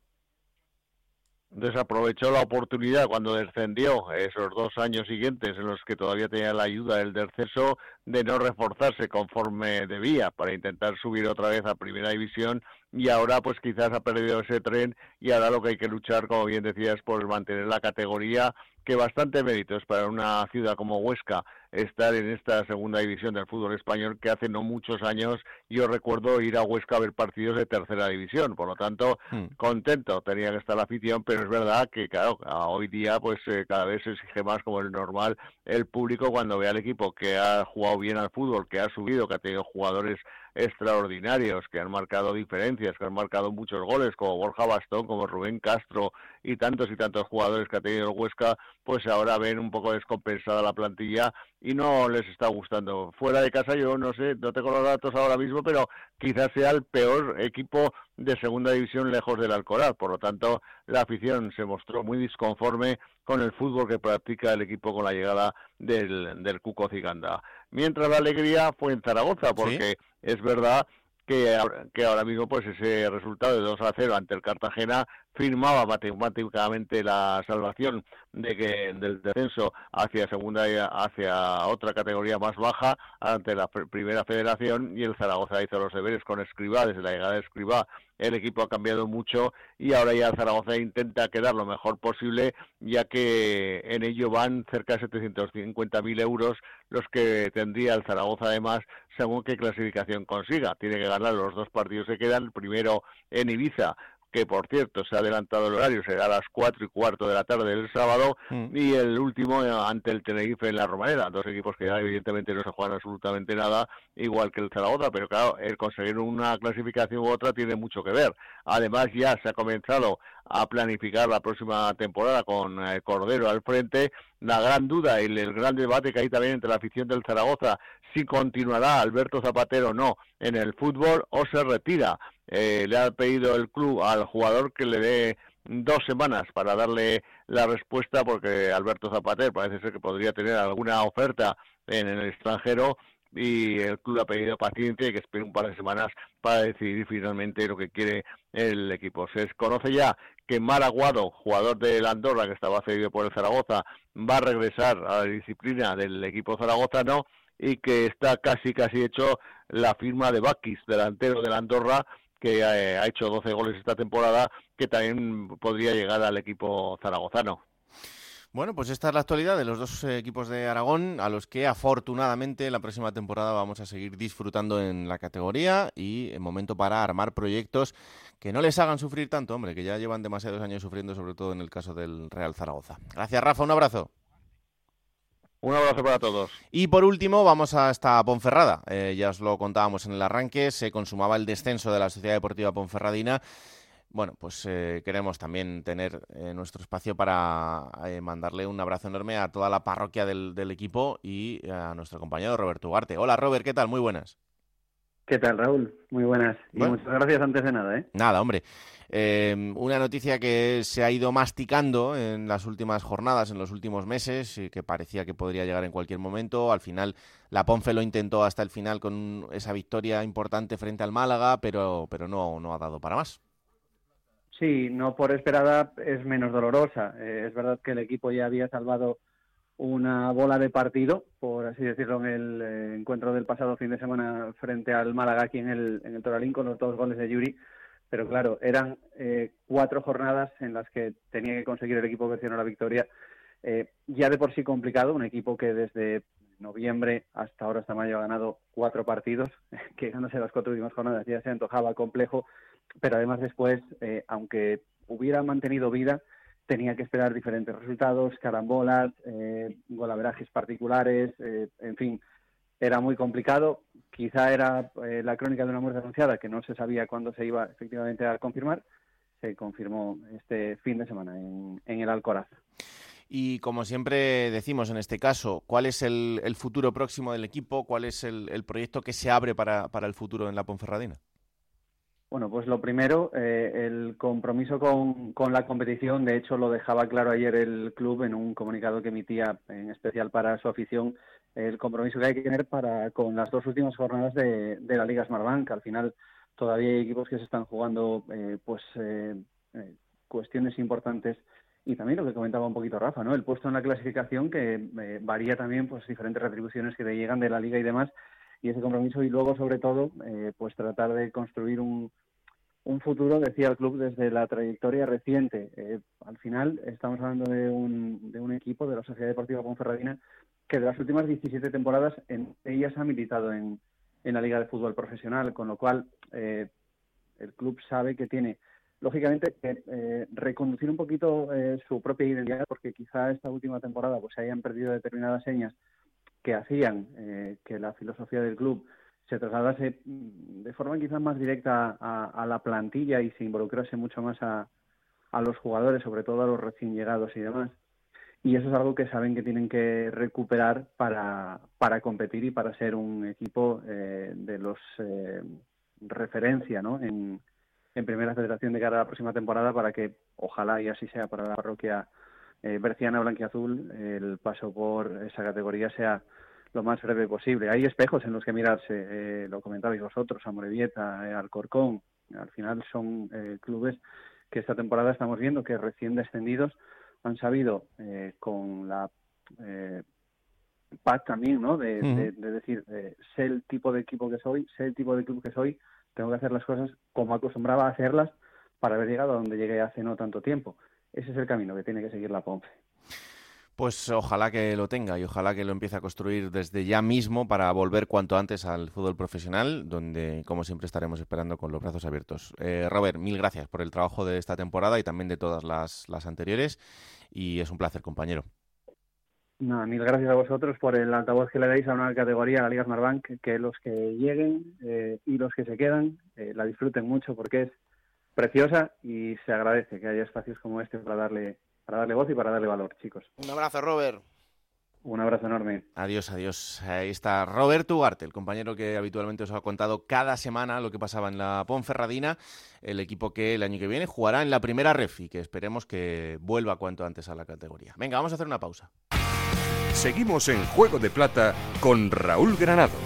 desaprovechó la oportunidad cuando descendió esos dos años siguientes en los que todavía tenía la ayuda del descenso de no reforzarse conforme debía para intentar subir otra vez a primera división y ahora pues quizás ha perdido ese tren y ahora lo que hay que luchar como bien decías por mantener la categoría que bastante méritos para una ciudad como Huesca estar en esta segunda división del fútbol español que hace no muchos años yo recuerdo ir a Huesca a ver partidos de tercera división. Por lo tanto, hmm. contento tenía que estar la afición, pero es verdad que, claro, hoy día pues eh, cada vez se exige más como es normal el público cuando ve al equipo que ha jugado bien al fútbol, que ha subido, que ha tenido jugadores extraordinarios que han marcado diferencias, que han marcado muchos goles, como Borja Bastón, como Rubén Castro y tantos y tantos jugadores que ha tenido el Huesca, pues ahora ven un poco descompensada la plantilla y no les está gustando. Fuera de casa yo no sé, no tengo los datos ahora mismo, pero quizás sea el peor equipo de segunda división lejos del Alcoraz. Por lo tanto, la afición se mostró muy disconforme con el fútbol que practica el equipo con la llegada del, del Cuco Ciganda. Mientras la alegría fue en Zaragoza, porque es verdad que, que ahora mismo pues ese resultado de 2 a 0 ante el Cartagena firmaba matemáticamente la salvación de que del descenso hacia segunda hacia otra categoría más baja ante la primera federación. Y el Zaragoza hizo los deberes con Escribá desde la llegada de Escribá el equipo ha cambiado mucho y ahora ya Zaragoza intenta quedar lo mejor posible ya que en ello van cerca de 750.000 euros los que tendría el Zaragoza además según qué clasificación consiga. Tiene que ganar los dos partidos que quedan primero en Ibiza que por cierto se ha adelantado el horario, será a las cuatro y cuarto de la tarde del sábado, mm. y el último eh, ante el Tenerife en la Romanera, dos equipos que ya evidentemente no se juegan absolutamente nada, igual que el Zaragoza, pero claro, el conseguir una clasificación u otra tiene mucho que ver. Además ya se ha comenzado a planificar la próxima temporada con eh, Cordero al frente, la gran duda y el gran debate que hay también entre la afición del Zaragoza, si continuará Alberto Zapatero o no en el fútbol o se retira eh, le ha pedido el club al jugador que le dé dos semanas para darle la respuesta porque Alberto Zapater parece ser que podría tener alguna oferta en el extranjero y el club ha pedido paciencia y que espere un par de semanas para decidir finalmente lo que quiere el equipo. Se conoce ya que Maraguado, jugador del Andorra que estaba cedido por el Zaragoza, va a regresar a la disciplina del equipo zaragozano y que está casi casi hecho la firma de Bakis, delantero del Andorra, que eh, ha hecho 12 goles esta temporada, que también podría llegar al equipo zaragozano. Bueno, pues esta es la actualidad de los dos eh, equipos de Aragón, a los que afortunadamente la próxima temporada vamos a seguir disfrutando en la categoría y en momento para armar proyectos que no les hagan sufrir tanto, hombre, que ya llevan demasiados años sufriendo, sobre todo en el caso del Real Zaragoza. Gracias, Rafa, un abrazo. Un abrazo para todos. Y por último, vamos hasta Ponferrada. Eh, ya os lo contábamos en el arranque, se consumaba el descenso de la Sociedad Deportiva Ponferradina. Bueno, pues eh, queremos también tener eh, nuestro espacio para mandarle un abrazo enorme a toda la parroquia del, equipo y a nuestro compañero Roberto Ugarte. Hola Robert, ¿qué tal? Muy buenas. ¿Qué tal, Raúl? Muy buenas. Y muchas gracias antes de nada. ¿eh? Nada, hombre. Em, una noticia que se ha ido masticando en las últimas jornadas, en los últimos meses, y que parecía que podría llegar en cualquier momento. Al final, la Ponce lo intentó hasta el final con esa victoria importante frente al Málaga, pero, pero no, no ha dado para más. Sí, no por esperada es menos dolorosa. Eh, es verdad que el equipo ya había salvado una bola de partido, por así decirlo, en el eh, encuentro del pasado fin de semana frente al Málaga aquí en el, en el Toralín con los dos goles de Yuri. Pero claro, eran eh, cuatro jornadas en las que tenía que conseguir el equipo que la victoria. Eh, ya de por sí complicado, un equipo que desde noviembre hasta ahora, hasta mayo, ha ganado cuatro partidos, que ganándose las cuatro últimas jornadas ya se antojaba complejo, pero además después, aunque hubiera mantenido vida, tenía que esperar diferentes resultados, carambolas, eh, golaverajes particulares, eh, en fin, era muy complicado. Quizá era eh, la crónica de una muerte anunciada que no se sabía cuándo se iba efectivamente a confirmar. Se confirmó este fin de semana en, el Alcoraz. Y como siempre decimos en este caso, ¿cuál es el, futuro próximo del equipo? ¿Cuál es el, proyecto que se abre para, para el futuro en la Ponferradina? Bueno, pues lo primero, eh, el compromiso con, con, la competición, de hecho lo dejaba claro ayer el club en un comunicado que emitía en especial para su afición, el compromiso que hay que tener para con las dos últimas jornadas de, de la Liga Smartbank. Al final todavía hay equipos que se están jugando eh, pues eh, eh, cuestiones importantes y también lo que comentaba un poquito Rafa, ¿no? El puesto en la clasificación que eh, varía también pues diferentes retribuciones que le llegan de la liga y demás y ese compromiso y luego sobre todo eh, pues tratar de construir un, un futuro, decía el club, desde la trayectoria reciente. Eh, al final estamos hablando de un, de un equipo de la Sociedad Deportiva Ponferradina que de las últimas 17 temporadas en ellas ha militado en, en la Liga de Fútbol Profesional, con lo cual eh, el club sabe que tiene, lógicamente, eh, reconducir un poquito eh, su propia identidad, porque quizá esta última temporada pues se hayan perdido determinadas señas que hacían eh, que la filosofía del club se trasladase mm, de forma quizás más directa a, la plantilla y se involucrase mucho más a, a los jugadores, sobre todo a los recién llegados y demás y eso es algo que saben que tienen que recuperar para, para competir y para ser un equipo eh, de los eh, referencia ¿no? en, en primera federación de cara a la próxima temporada para que ojalá y así sea para la parroquia eh, berciana blanquiazul el paso por esa categoría sea lo más breve posible. Hay espejos en los que mirarse, eh, lo comentabais vosotros, Amorebieta, eh, Alcorcón, al final son eh, clubes que esta temporada estamos viendo que recién descendidos han sabido eh, con la eh, paz también, ¿no? De, -huh. de, de decir, eh, sé el tipo de equipo que soy, sé el tipo de club que soy, tengo que hacer las cosas como acostumbraba a hacerlas para haber llegado a donde llegué hace no tanto tiempo. Ese es el camino que tiene que seguir la Ponce. Pues ojalá que lo tenga y ojalá que lo empiece a construir desde ya mismo para volver cuanto antes al fútbol profesional, donde como siempre estaremos esperando con los brazos abiertos. Eh, Robert, mil gracias por el trabajo de esta temporada y también de todas las, las anteriores y es un placer, compañero. No, mil gracias a vosotros por el altavoz que le dais a una categoría, a la Liga Smartbank, que los que lleguen eh, y los que se quedan eh, la disfruten mucho porque es preciosa y se agradece que haya espacios como este para darle para darle voz y para darle valor, chicos. Un abrazo, Robert. Un abrazo enorme. Adiós, adiós. Ahí está Roberto Ugarte, el compañero que habitualmente os ha contado cada semana lo que pasaba en la Ponferradina, el equipo que el año que viene jugará en la primera ref y que esperemos que vuelva cuanto antes a la categoría. Venga, vamos a hacer una pausa. Seguimos en Juego de Plata con Raúl Granado.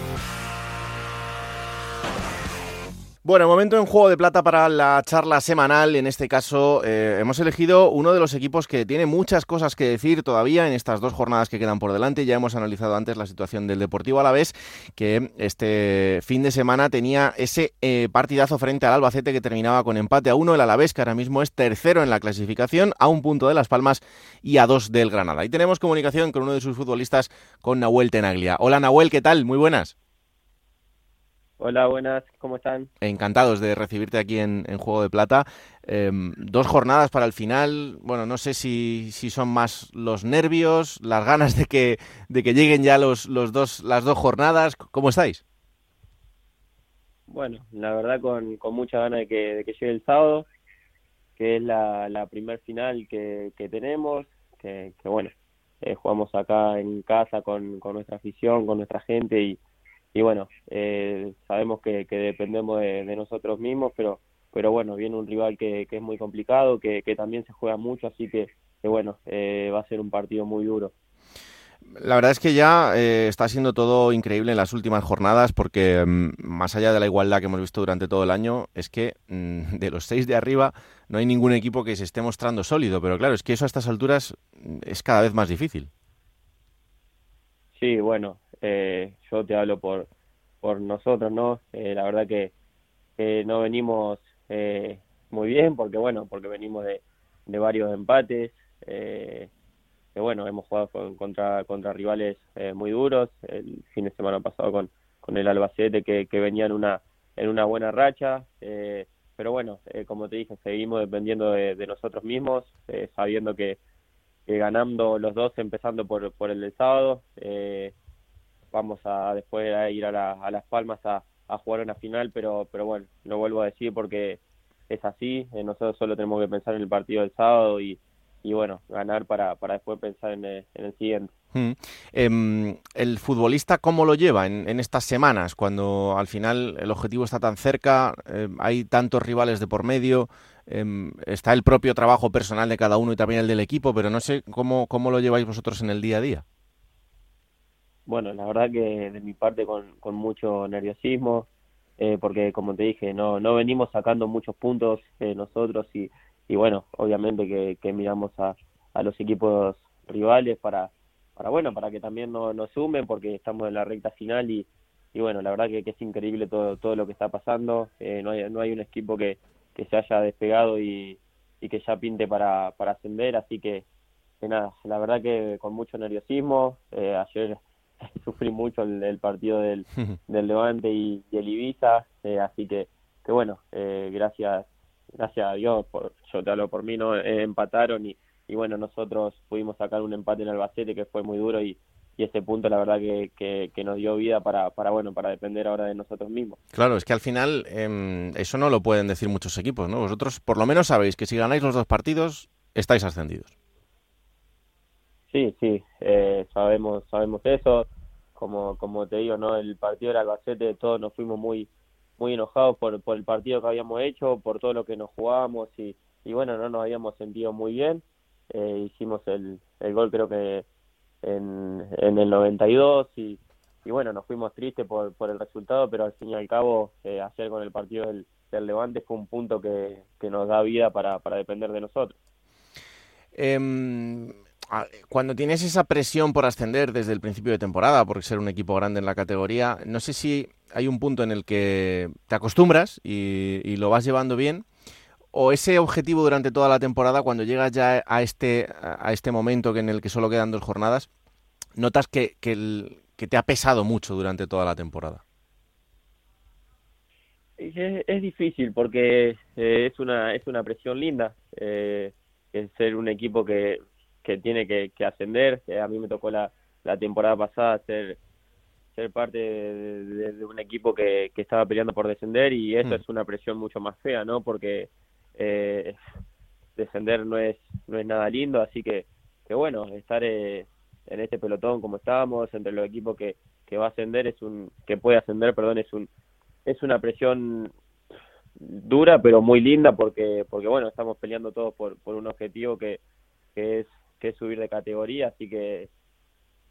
Bueno, momento en Juego de Plata para la charla semanal. En este caso, eh, hemos elegido uno de los equipos que tiene muchas cosas que decir todavía en estas dos jornadas que quedan por delante. Ya hemos analizado antes la situación del Deportivo Alavés, que este fin de semana tenía ese eh, partidazo frente al Albacete que terminaba con empate a uno. El Alavés, que ahora mismo es tercero en la clasificación, a un punto de Las Palmas y a dos del Granada. Y tenemos comunicación con uno de sus futbolistas, con Nahuel Tenaglia. Hola Nahuel, ¿qué tal? Muy buenas. Hola, buenas, ¿cómo están? Encantados de recibirte aquí en, en Juego de Plata. Eh, dos jornadas para el final. Bueno, no sé si, si, son más los nervios, las ganas de que, de que lleguen ya los, los dos, las dos jornadas. ¿Cómo estáis? Bueno, la verdad con, con mucha ganas de que, de que llegue el sábado, que es la, la primer final que, que tenemos, que, que bueno, eh, jugamos acá en casa con, con nuestra afición, con nuestra gente y y bueno, eh, sabemos que, que dependemos de, de, nosotros mismos, pero pero bueno, viene un rival que, que es muy complicado, que, que, también se juega mucho, así que, que bueno, eh, va a ser un partido muy duro. La verdad es que ya eh, está siendo todo increíble en las últimas jornadas porque mm, más allá de la igualdad que hemos visto durante todo el año, es que mm, de los seis de arriba no hay ningún equipo que se esté mostrando sólido, pero claro, es que eso a estas alturas mm, es cada vez más difícil. Sí, bueno, eh, yo te hablo por, por nosotros, ¿no? Eh, la verdad que, no venimos eh, muy bien, porque bueno, porque venimos de, de varios empates, eh, que bueno, hemos jugado con, contra, contra rivales eh, muy duros, el fin de semana pasado con, con el Albacete, que, que venía en una, en una buena racha, pero bueno, como te dije, seguimos dependiendo de, nosotros mismos, sabiendo que, que ganando los dos, empezando por, por el del sábado, eh, vamos a después a ir a, la, a Las Palmas a, jugar una final, pero, pero bueno, lo vuelvo a decir porque es así, eh, nosotros solo tenemos que pensar en el partido del sábado y, y bueno, ganar para, para después pensar en el, en el siguiente. Mm. Em, ¿El futbolista cómo lo lleva en, en, estas semanas, cuando al final el objetivo está tan cerca, eh, hay tantos rivales de por medio, eh, está el propio trabajo personal de cada uno y también el del equipo, pero no sé cómo, cómo lo lleváis vosotros en el día a día? Bueno, la verdad que de mi parte con, con mucho nerviosismo, eh, porque como te dije, no, no venimos sacando muchos puntos eh, nosotros y, y bueno, obviamente que, que miramos a, a los equipos rivales para para bueno, para que también nos no sumen porque estamos en la recta final y, y bueno, la verdad que, que, es increíble todo, todo lo que está pasando, eh, no, hay, no hay un equipo que, que se haya despegado y, y que ya pinte para, para ascender, así que, nada, la verdad que con mucho nerviosismo, eh, ayer sufrí mucho el, el partido del, del, Levante y, y el Ibiza, eh, así que, que bueno, eh, gracias gracias a Dios, por, yo te hablo por mí, no empataron y y bueno, nosotros pudimos sacar un empate en Albacete que fue muy duro y, y ese punto la verdad que, que, que, nos dio vida para, para, bueno, para depender ahora de nosotros mismos. Claro, es que al final eh, eso no lo pueden decir muchos equipos, ¿no? Vosotros por lo menos sabéis que si ganáis los dos partidos estáis ascendidos. Sí, sí, eh, sabemos, sabemos eso. Como, como te digo, ¿no? El partido del Albacete, todos nos fuimos muy, muy enojados por, por el partido que habíamos hecho, por todo lo que nos jugábamos y, y bueno, no nos habíamos sentido muy bien eh, hicimos el, el gol creo que en, en el 92 y, y bueno, nos fuimos tristes por, por el resultado, pero al fin y al cabo eh, ayer con el partido del, del Levante fue un punto que, que nos da vida para, para depender de nosotros. Eh, cuando tienes esa presión por ascender desde el principio de temporada, por ser un equipo grande en la categoría, no sé si hay un punto en el que te acostumbras y, lo vas llevando bien, o ese objetivo durante toda la temporada, cuando llegas ya a este, a este momento en el que solo quedan dos jornadas, notas que, que, el, te ha pesado mucho durante toda la temporada? Es, difícil porque eh, es una es una presión linda eh, es ser un equipo que, que tiene que, que ascender a mí me tocó la, la temporada pasada ser ser parte de, de, de un equipo que, que, estaba peleando por descender y eso mm. es una presión mucho más fea no porque eh, descender no es no es nada lindo así que que bueno estar eh, en este pelotón como estábamos entre los equipos que, que va a ascender es un que puede ascender perdón es un es una presión dura pero muy linda porque porque bueno estamos peleando todos por, por un objetivo que, que es que subir de categoría así que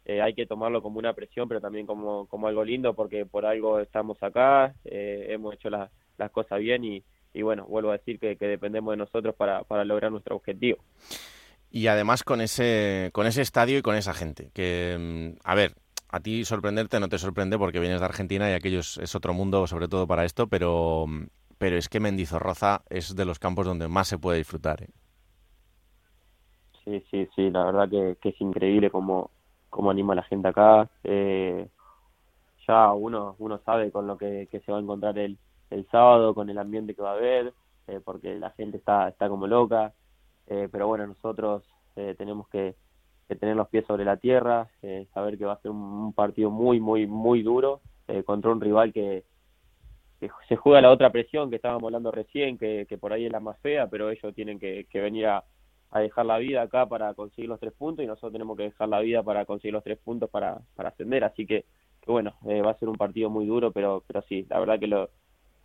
eh, hay que tomarlo como una presión pero también como como algo lindo porque por algo estamos acá eh, hemos hecho las las cosas bien y y bueno, vuelvo a decir que, dependemos de nosotros para, para, lograr nuestro objetivo. Y además con ese, con ese estadio y con esa gente, que, a ver, a ti sorprenderte no te sorprende porque vienes de Argentina y aquello es, otro mundo, sobre todo para esto, pero, pero es que Mendizorroza es de los campos donde más se puede disfrutar. ¿eh? Sí, sí, sí, la verdad que, es increíble cómo, cómo anima la gente acá. Eh, ya uno, uno sabe con lo que, que se va a encontrar el, el sábado con el ambiente que va a haber, eh, porque la gente está, está como loca, eh, pero bueno, nosotros eh, tenemos que, tener los pies sobre la tierra, saber que va a ser un, partido muy, muy, muy duro contra un rival que, que, se juega la otra presión que estábamos hablando recién, que, que por ahí es la más fea, pero ellos tienen que venir a, a dejar la vida acá para conseguir los tres puntos y nosotros tenemos que dejar la vida para conseguir los tres puntos para, para ascender, así que, que bueno, eh, va a ser un partido muy duro, pero, pero sí, la verdad que lo,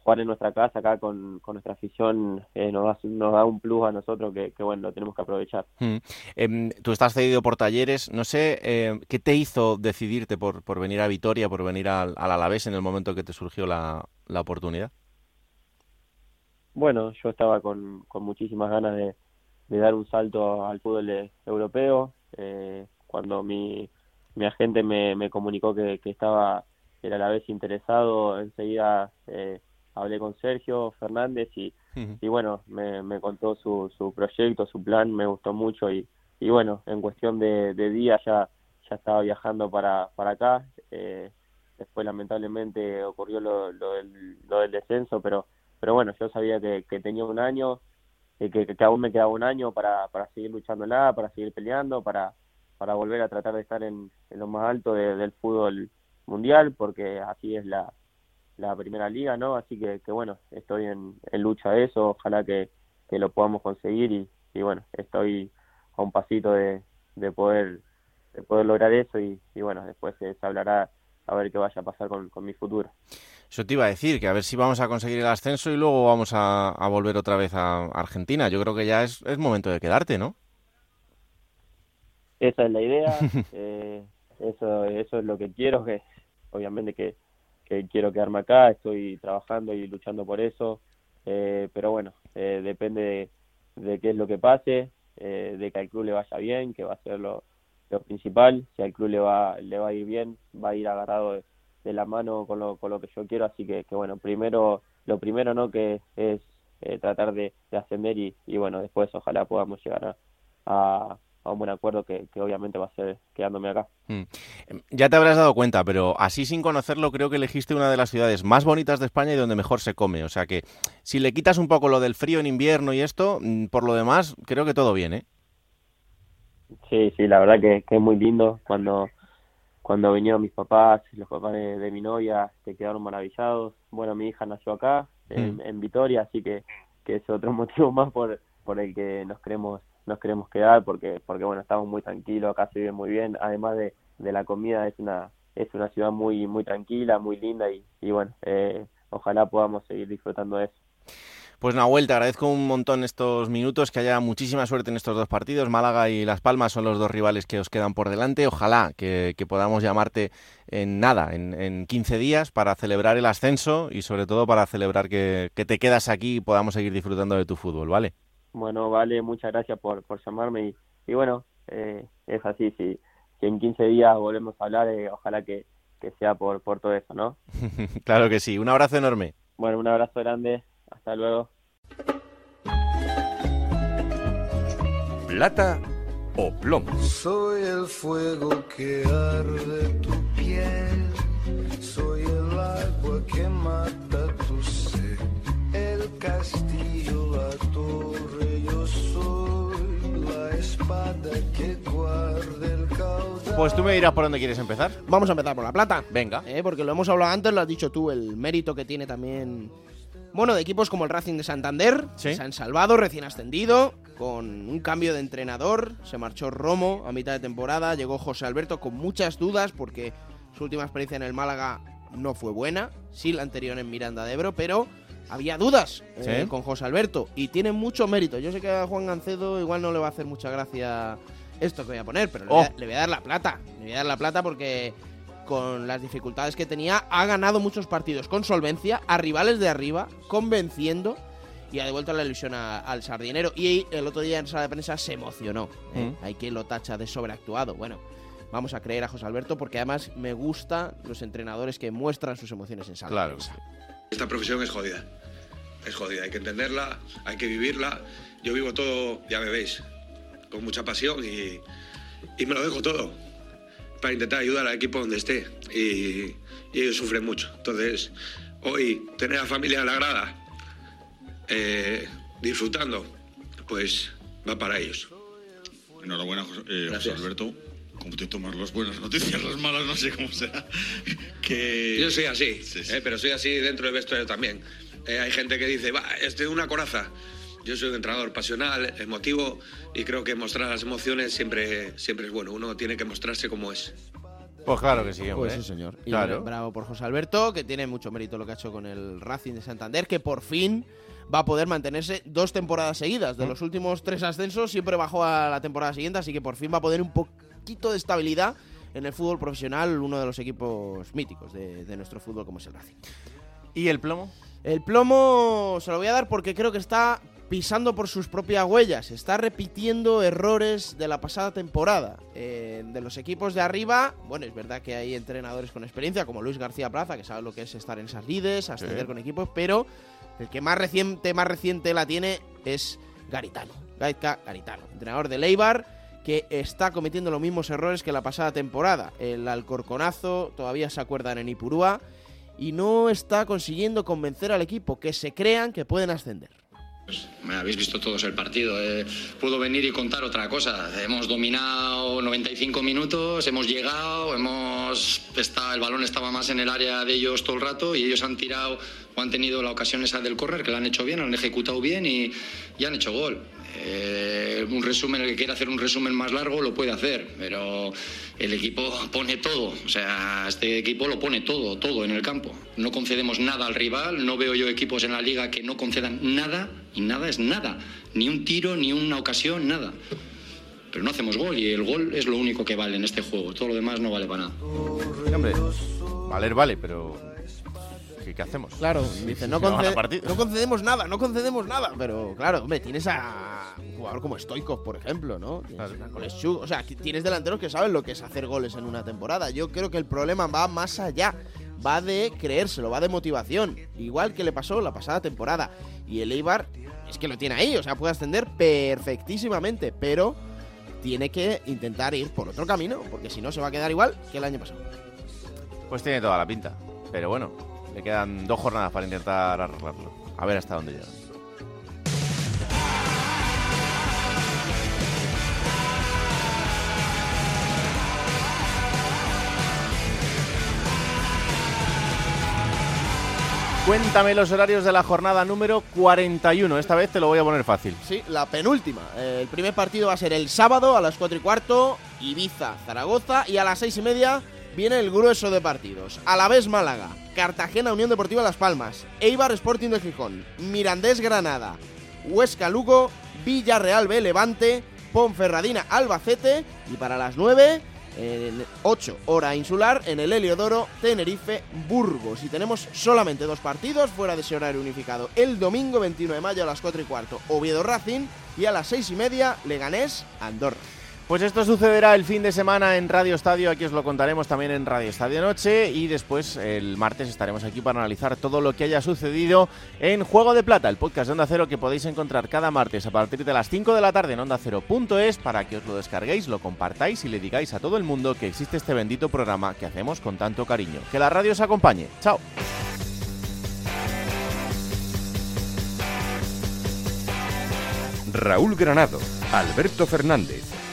jugar en nuestra casa acá con, con nuestra afición eh, nos, da, nos da un plus a nosotros que, que bueno, lo tenemos que aprovechar. Mm. Eh, tú estás cedido por talleres, no sé, eh, ¿qué te hizo decidirte por, por venir a Vitoria, por venir al, al Alavés en el momento que te surgió la, la oportunidad? Bueno, yo estaba con, con muchísimas ganas de, de, dar un salto al fútbol de, europeo. Eh, cuando mi, mi agente me, me comunicó que, que estaba el Alavés interesado, enseguida eh, hablé con Sergio Fernández y, uh -huh. y bueno, me, me contó su, su proyecto, su plan, me gustó mucho y, y bueno, en cuestión de, de días ya, ya estaba viajando para, para acá. Eh, después lamentablemente ocurrió lo, lo, del, lo del descenso, pero, pero bueno, yo sabía que, que tenía un año, eh, que, que aún me quedaba un año para, para seguir luchándola, para seguir peleando, para, para volver a tratar de estar en, en lo más alto de, del fútbol mundial, porque así es la, la primera liga, ¿no? Así que, bueno, estoy en, en lucha a eso, ojalá que, que lo podamos conseguir y, y, bueno, estoy a un pasito de, de poder de poder lograr eso y, y bueno, después se hablará a ver qué vaya a pasar con, con, mi futuro. Eso te iba a decir, que a ver si vamos a conseguir el ascenso y luego vamos a, a volver otra vez a Argentina. Yo creo que ya es, es, momento de quedarte, ¿no? Esa es la idea, eh, eso, eso es lo que quiero, que obviamente que, que, quiero quedarme acá, estoy trabajando y luchando por eso, eh, pero bueno, eh, depende de, de, qué es lo que pase, eh, de que al club le vaya bien, que va a ser lo, lo principal, si al club le va, le va a ir bien, va a ir agarrado de, la mano con lo, con lo que yo quiero, así que, bueno, primero, lo primero no que es eh, tratar de, de ascender y, bueno, después ojalá podamos llegar a, a, un buen acuerdo que, obviamente va a ser quedándome acá. Mm. Ya te habrás dado cuenta, pero así sin conocerlo creo que elegiste una de las ciudades más bonitas de España y donde mejor se come, o sea que si le quitas un poco lo del frío en invierno y esto, mm, por lo demás creo que todo bien, ¿eh? Sí, sí, la verdad que, que es muy lindo cuando cuando vinieron mis papás, los papás de, de, mi novia, se quedaron maravillados. Bueno, mi hija nació acá, en, mm. en, Vitoria, así que, que es otro motivo más por, por el que nos queremos nos queremos quedar, porque porque bueno, estamos muy tranquilos, acá se vive muy bien, además de, de la comida, es una es una ciudad muy muy tranquila, muy linda y, y bueno, eh, ojalá podamos seguir disfrutando de eso. Pues Nahuel, te agradezco un montón estos minutos, que haya muchísima suerte en estos dos partidos. Málaga y Las Palmas son los dos rivales que os quedan por delante. Ojalá que, que podamos llamarte en nada, en, en, 15 días, para celebrar el ascenso y sobre todo para celebrar que, que, te quedas aquí y podamos seguir disfrutando de tu fútbol, ¿vale? Bueno, vale, muchas gracias por, por llamarme y, y bueno, eh, es así, si, si, en 15 días volvemos a hablar, eh, ojalá que, que sea por, por todo eso, ¿no? claro que sí, un abrazo enorme. Bueno, un abrazo grande. Hasta luego. Plata o plomo. Soy el fuego que arde tu piel. Soy el agua que mata tu sed. El castillo, la torre, yo soy la espada que guarda el caudal. Pues tú me dirás por dónde quieres empezar. Vamos a empezar por la plata. Venga. Eh, porque lo hemos hablado antes, lo has dicho tú, el mérito que tiene también bueno, de equipos como el Racing de Santander, ¿Sí? se han salvado, recién ascendido, con un cambio de entrenador, se marchó Romo a mitad de temporada, llegó José Alberto con muchas dudas porque su última experiencia en el Málaga no fue buena, sí la anterior en Miranda de Ebro, pero había dudas ¿Sí? eh, con José Alberto y tiene mucho mérito. Yo sé que a Juan Gancedo igual no le va a hacer mucha gracia esto que voy a poner, pero Oh. le, voy a, le voy a dar la plata, le voy a dar la plata porque con las dificultades que tenía, ha ganado muchos partidos con solvencia, a rivales de arriba, convenciendo y ha devuelto la ilusión a- al sardinero. Y el otro día en sala de prensa se emocionó. ¿eh? Mm. Hay quien lo tacha de sobreactuado. Bueno, vamos a creer a José Alberto porque además me gustan los entrenadores que muestran sus emociones en sala Claro. de prensa. Esta profesión es jodida. Es jodida, hay que entenderla, hay que vivirla. Yo vivo todo, ya me veis, con mucha pasión y, y me lo dejo todo para intentar ayudar al equipo donde esté. Y, y ellos sufren mucho. Entonces, hoy tener a la familia en la grada eh, disfrutando, pues va para ellos. Enhorabuena, José, eh, José. Alberto. ¿Cómo te tomas las buenas noticias, las malas? No sé cómo será. Que... Yo soy así, eh, pero soy así dentro del vestuario también. Hay gente que dice, va, este es una coraza. Yo soy un entrenador pasional, emotivo, y creo que mostrar las emociones siempre, siempre es bueno. Uno tiene que mostrarse como es. Pues claro que sí, hombre. Pues sí, señor. Y Claro. bravo por José Alberto, que tiene mucho mérito lo que ha hecho con el Racing de Santander, que por fin va a poder mantenerse dos temporadas seguidas. De Mm. los últimos tres ascensos siempre bajó a la temporada siguiente, así que por fin va a poder un poquito de estabilidad en el fútbol profesional, uno de los equipos míticos de, de nuestro fútbol como es el Racing. ¿Y el plomo? El plomo se lo voy a dar porque creo que está pisando por sus propias huellas. Está repitiendo errores de la pasada temporada. Eh, de los equipos de arriba, bueno, es verdad que hay entrenadores con experiencia, como Luis García Plaza, que sabe lo que es estar en esas lides, ascender Sí. con equipos, pero el que más reciente, más reciente la tiene es Garitano. Gaitka Garitano, entrenador de Leibar, que está cometiendo los mismos errores que la pasada temporada. El Alcorconazo todavía se acuerdan en Ipurúa y no está consiguiendo convencer al equipo que se crean que pueden ascender. Me habéis visto todos el partido. eh. Puedo venir y contar otra cosa. Hemos dominado 95 minutos, hemos llegado, hemos estado, el balón estaba más en el área de ellos todo el rato y ellos han tirado o han tenido la ocasión esa del correr, que la han hecho bien, la han ejecutado bien y, y han hecho gol. Eh, un resumen, el que quiera hacer un resumen más largo lo puede hacer, pero el equipo pone todo, o sea, este equipo lo pone todo, todo en el campo. No concedemos nada al rival, no veo yo equipos en la liga que no concedan nada, y nada es nada, ni un tiro, ni una ocasión, nada. Pero no hacemos gol y el gol es lo único que vale en este juego, todo lo demás no vale para nada. Sí, hombre, valer vale, pero ¿qué, qué hacemos? Claro, dice, no, Si no concedemos nada, no concedemos nada. Pero claro, hombre, tienes a un jugador como Stoikov, por ejemplo, ¿no? Tienes a Koleschuk, o sea, tienes delanteros que saben lo que es hacer goles en una temporada. Yo creo que el problema va más allá. Va de creérselo, va de motivación. Igual que le pasó la pasada temporada. Y el Eibar es que lo tiene ahí, o sea, puede ascender perfectísimamente, pero tiene que intentar ir por otro camino, porque si no se va a quedar igual que el año pasado. Pues tiene toda la pinta. Pero bueno, le quedan dos jornadas para intentar arreglarlo. A ver hasta dónde llega. Cuéntame los horarios de la jornada número 41. Esta vez te lo voy a poner fácil. Sí, la penúltima. Eh, El primer partido va a ser el sábado a las 4 y cuarto, Ibiza, Zaragoza, y a las 6 y media viene el grueso de partidos. Alavés Málaga, Cartagena Unión Deportiva Las Palmas, Eibar Sporting de Gijón, Mirandés Granada, Huesca Lugo, Villarreal B Levante, Ponferradina Albacete, y para las 9 en 8 hora insular en el Heliodoro Tenerife Burgos. Y tenemos solamente dos partidos fuera de ese horario unificado. El domingo 21 de mayo a las 4 y cuarto Oviedo Racing. Y a las 6 y media Leganés Andorra Pues esto sucederá el fin de semana en Radio Estadio, aquí os lo contaremos también en Radio Estadio Noche y después el martes estaremos aquí para analizar todo lo que haya sucedido en Juego de Plata, el podcast de Onda Cero que podéis encontrar cada martes a partir de las 5 de la tarde en ondacero.es para que os lo descarguéis, lo compartáis y le digáis a todo el mundo que existe este bendito programa que hacemos con tanto cariño. Que la radio os acompañe. Chao. Raúl Granado, Alberto Fernández,